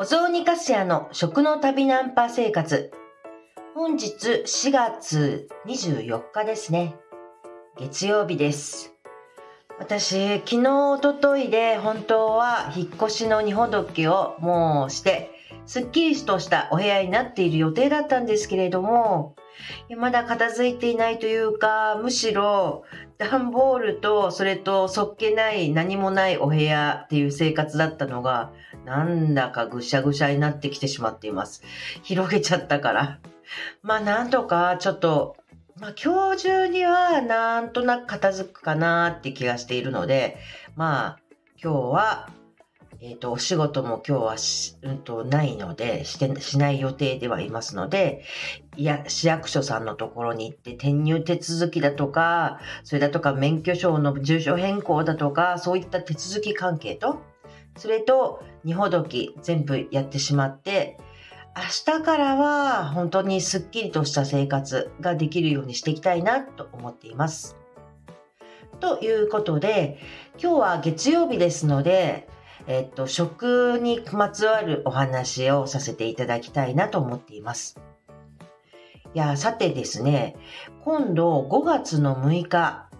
お雑煮かすやの食の旅ナンパ生活。本日4月24日ですね。月曜日です。私、昨日、おとといで本当は引っ越しの荷ほどきをもうして、すっきりとしたお部屋になっている予定だったんですけれども、まだ片付いていないというか、むしろ段ボールとそれとそっけない何もないお部屋っていう生活だったのが、なんだかぐしゃぐしゃになってきてしまっています。広げちゃったから。まあなんとかちょっと、まあ今日中にはなんとなく片付くかなって気がしているので、まあ今日は、えっ、と、お仕事も今日はし、うんと、ないので、して、しない予定ではいますので、いや、市役所さんのところに行って転入手続きだとか、それだとか免許証の住所変更だとか、そういった手続き関係と、それと、荷ほどき全部やってしまって、明日からは本当にすっきりとした生活ができるようにしていきたいなと思っています。ということで、今日は月曜日ですので、えっと、食にまつわるお話をさせていただきたいなと思っています。いや、さてですね、今度5月の6日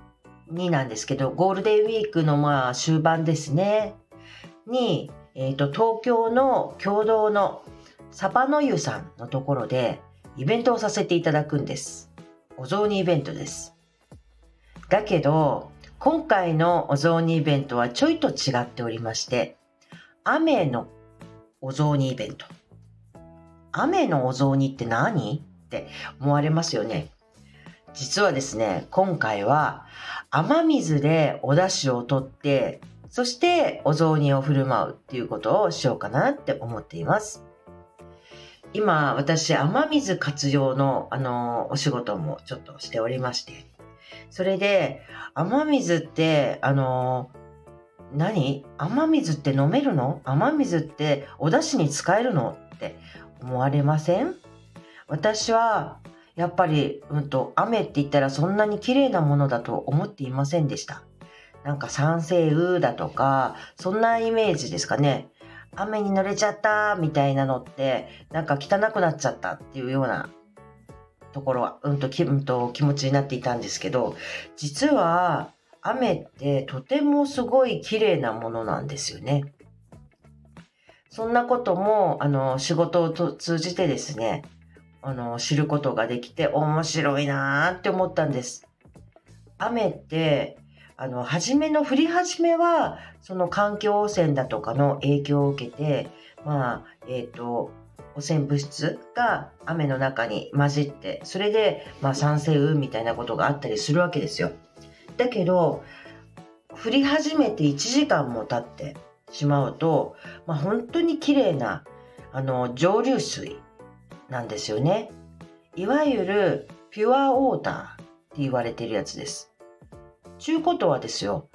になんですけど、ゴールデンウィークのまあ終盤ですね、に、えっと、東京の共同のサバの湯さんのところでイベントをさせていただくんです。お雑煮イベントです。だけど、今回のお雑煮イベントはちょいと違っておりまして、雨のお雑煮イベント。雨のお雑煮って何？って思われますよね。実はですね、今回は雨水でお出汁を取って、そしてお雑煮を振る舞うっていうことをしようかなって思っています。今、私、雨水活用の、あの、お仕事もちょっとしておりまして、それで、雨水って、あの、何？雨水って飲めるの？雨水ってお出汁に使えるの？って思われません？私は、やっぱり、うんと、雨って言ったらそんなに綺麗なものだと思っていませんでした。なんか酸性雨だとか、そんなイメージですかね。雨に濡れちゃったみたいなのって、なんか汚くなっちゃったっていうようなところは、うんと、きうんと気持ちになっていたんですけど、実は雨ってとてもすごい綺麗なものなんですよね。そんなことも、あの、仕事をと通じてですね、あの、知ることができて面白いなーって思ったんです。雨って、あの、初めの降り始めは、その環境汚染だとかの影響を受けて、まあ、えっ、と、汚染物質が雨の中に混じって、それで、まあ、酸性雨みたいなことがあったりするわけですよ。だけど、降り始めて1時間も経ってしまうと、まあ、本当に綺麗な、あの、蒸留水なんですよね。いわゆる、ピュアウォーターって言われてるやつです。ちゅうことはですよ、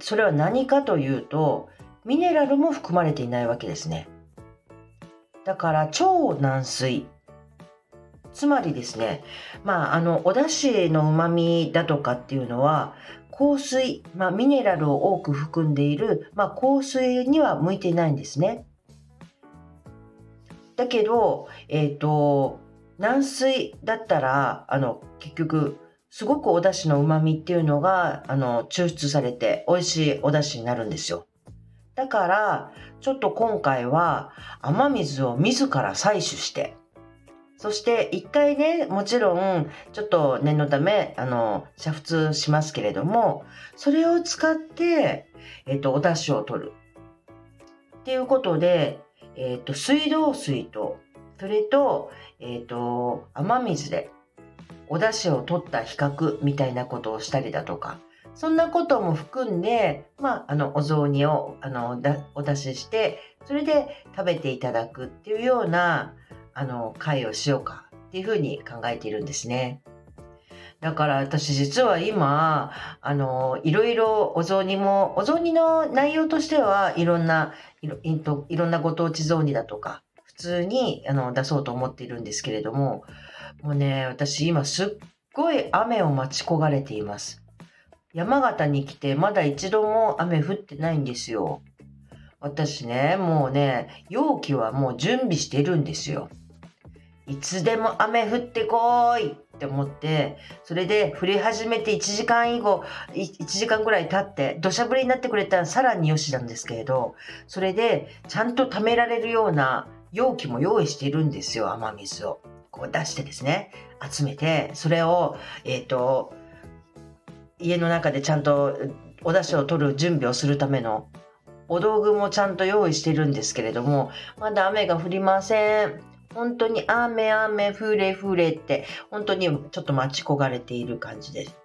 それは何かというと、ミネラルも含まれていないわけですね。だから超軟水。つまりですね、まあ、あの、お出汁の旨味だとかっていうのは、香水、まあ、ミネラルを多く含んでいる、まあ、香水には向いていないんですね。だけど、えっ、と、軟水だったら、あの、結局、すごくお出汁の旨味っていうのが、あの、抽出されて美味しいお出汁になるんですよ。だから、ちょっと今回は雨水を自ら採取して、そして一回ね、もちろん、ちょっと念のため、あの、煮沸しますけれども、それを使って、えっ、と、お出汁を取る。っていうことで、えっ、と、水道水と、それと、えっ、と、雨水で、お出汁を取った比較みたいなことをしたりだとか、そんなことも含んで、まあ、あの、お雑煮を、あの、だお出しして、それで食べていただくっていうような、あの、会をしようかっていうふうに考えているんですね。だから私実は今、あの、いろいろお雑煮も、お雑煮の内容としてはいろんな、いろいろんなご当地雑煮だとか、普通にあの出そうと思っているんですけれども、もうね、私今すっごい雨を待ち焦がれています。山形に来てまだ一度も雨降ってないんですよ。私ね、もうね、容器はもう準備してるんですよ。いつでも雨降ってこーいって思って、それで降り始めて1時間以後、1時間ぐらい経って、土砂降りになってくれたらさらによしなんですけれど、それでちゃんと貯められるような容器も用意しているんですよ、雨水を。こう出してですね、集めて、それを、えっ、ー、と、家の中でちゃんとお出汁を取る準備をするためのお道具もちゃんと用意してるんですけれども、まだ雨が降りません。本当に雨雨降れ降れって本当にちょっと待ち焦がれている感じです。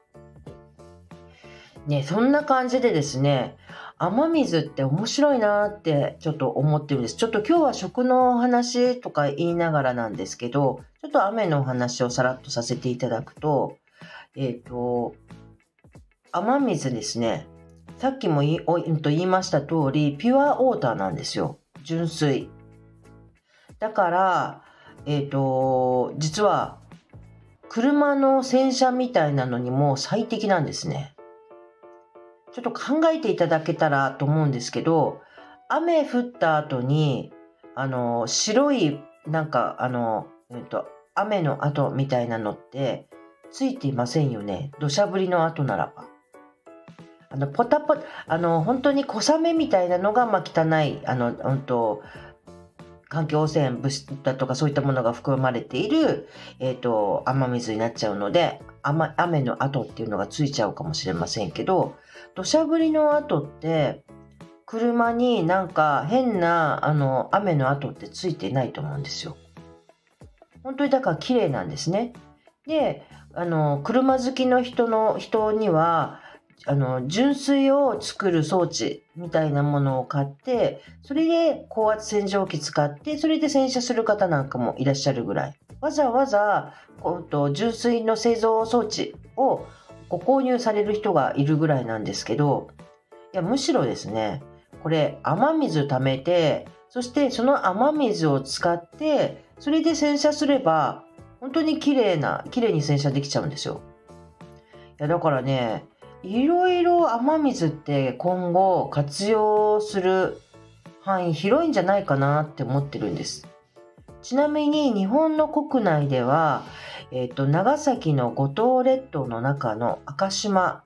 ね、そんな感じでですね、雨水って面白いなってちょっと思ってるんです。ちょっと今日は食のお話とか言いながらなんですけど、ちょっと雨のお話をさらっとさせていただくと、えっ、ー、と、雨水ですね。さっきも言いと言いました通り、ピュアウォーターなんですよ。純粋。だから、えっ、ー、と、実は、車の洗車みたいなのにも最適なんですね。ちょっと考えていただけたらと思うんですけど、雨降った後に、あの、白い、なんか、あの、えっと、雨の跡みたいなのってついていませんよね。土砂降りの後ならば。あの、ポタポタ、あの、本当に小雨みたいなのが、まあ、汚い、あの、本当環境汚染物質だとかそういったものが含まれている、えっ、ー、と、雨水になっちゃうので、雨雨の後っていうのがついちゃうかもしれませんけど、土砂降りの後って、車になんか変なあの雨の後ってついてないと思うんですよ。本当にだから綺麗なんですね。で、あの、車好きの人の人には、あの、純水を作る装置みたいなものを買って、それで高圧洗浄機使って、それで洗車する方なんかもいらっしゃるぐらい。わざわざ、こうと純水の製造装置をご購入される人がいるぐらいなんですけど、いや、むしろですね、これ、雨水貯めて、そしてその雨水を使って、それで洗車すれば、本当に綺麗な、綺麗に洗車できちゃうんですよ。いや、だからね、いろいろ雨水って今後活用する範囲広いんじゃないかなって思ってるんです。ちなみに日本の国内では、え、ー、と、長崎の五島列島の中の赤島、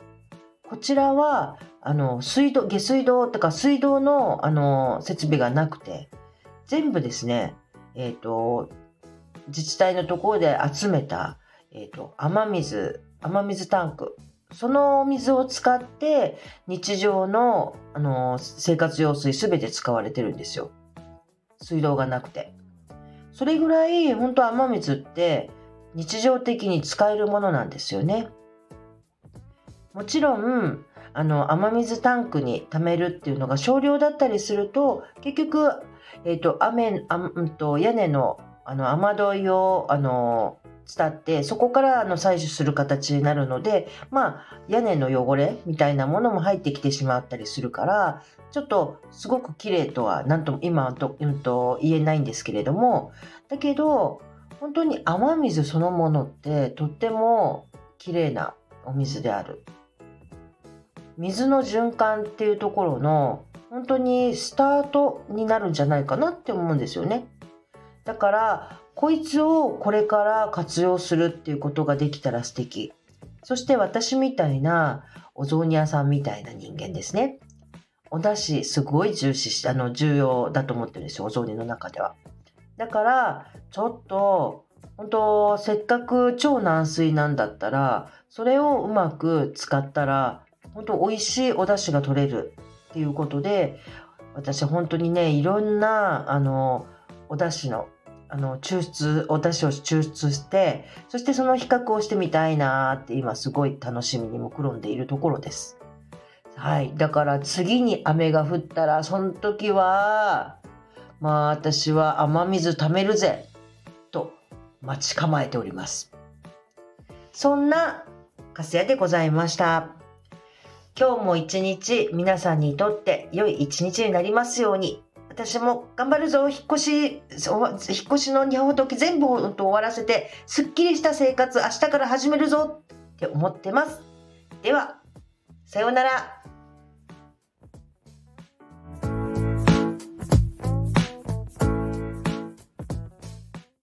こちらは、あの、水道、下水道とか水道の、あの、設備がなくて、全部ですね、え、ー、と、自治体のところで集めた、えっ、ー、と、雨水、雨水タンク、その水を使って日常の、あの生活用水すべて使われてるんですよ。水道がなくて。それぐらい本当雨水って日常的に使えるものなんですよね。もちろん、あの雨水タンクに貯めるっていうのが少量だったりすると結局、えーと雨あ、んと、屋根のあの雨どいをあの伝ってそこからあの採取する形になるのでまあ屋根の汚れみたいなものも入ってきてしまったりするからちょっとすごく綺麗とは何とも今と、うん、と言えないんですけれどもだけど本当に雨水そのものってとっても綺麗なお水である。水の循環っていうところの本当にスタートになるんじゃないかなって思うんですよね。だからこいつをこれから活用するっていうことができたら素敵。そして私みたいなお雑煮屋さんみたいな人間ですね。お出汁すごい重視し、あの、重要だと思ってるんですよ、お雑煮の中では。だから、ちょっと、本当せっかく超軟水なんだったら、それをうまく使ったら、本当美味しいお出汁が取れるっていうことで、私本当にね、いろんな、あの、お出汁のあの抽出お出汁を抽出してそしてその比較をしてみたいなって今すごい楽しみにくろんでいるところです。はい。だから次に雨が降ったらその時はまあ私は雨水貯めるぜと待ち構えております。そんなカスヤでございました。今日も一日皆さんにとって良い一日になりますように私も頑張るぞ、引っ越し、引っ越しの日本時全部終わらせて、すっきりした生活、明日から始めるぞって思ってます。では、さようなら。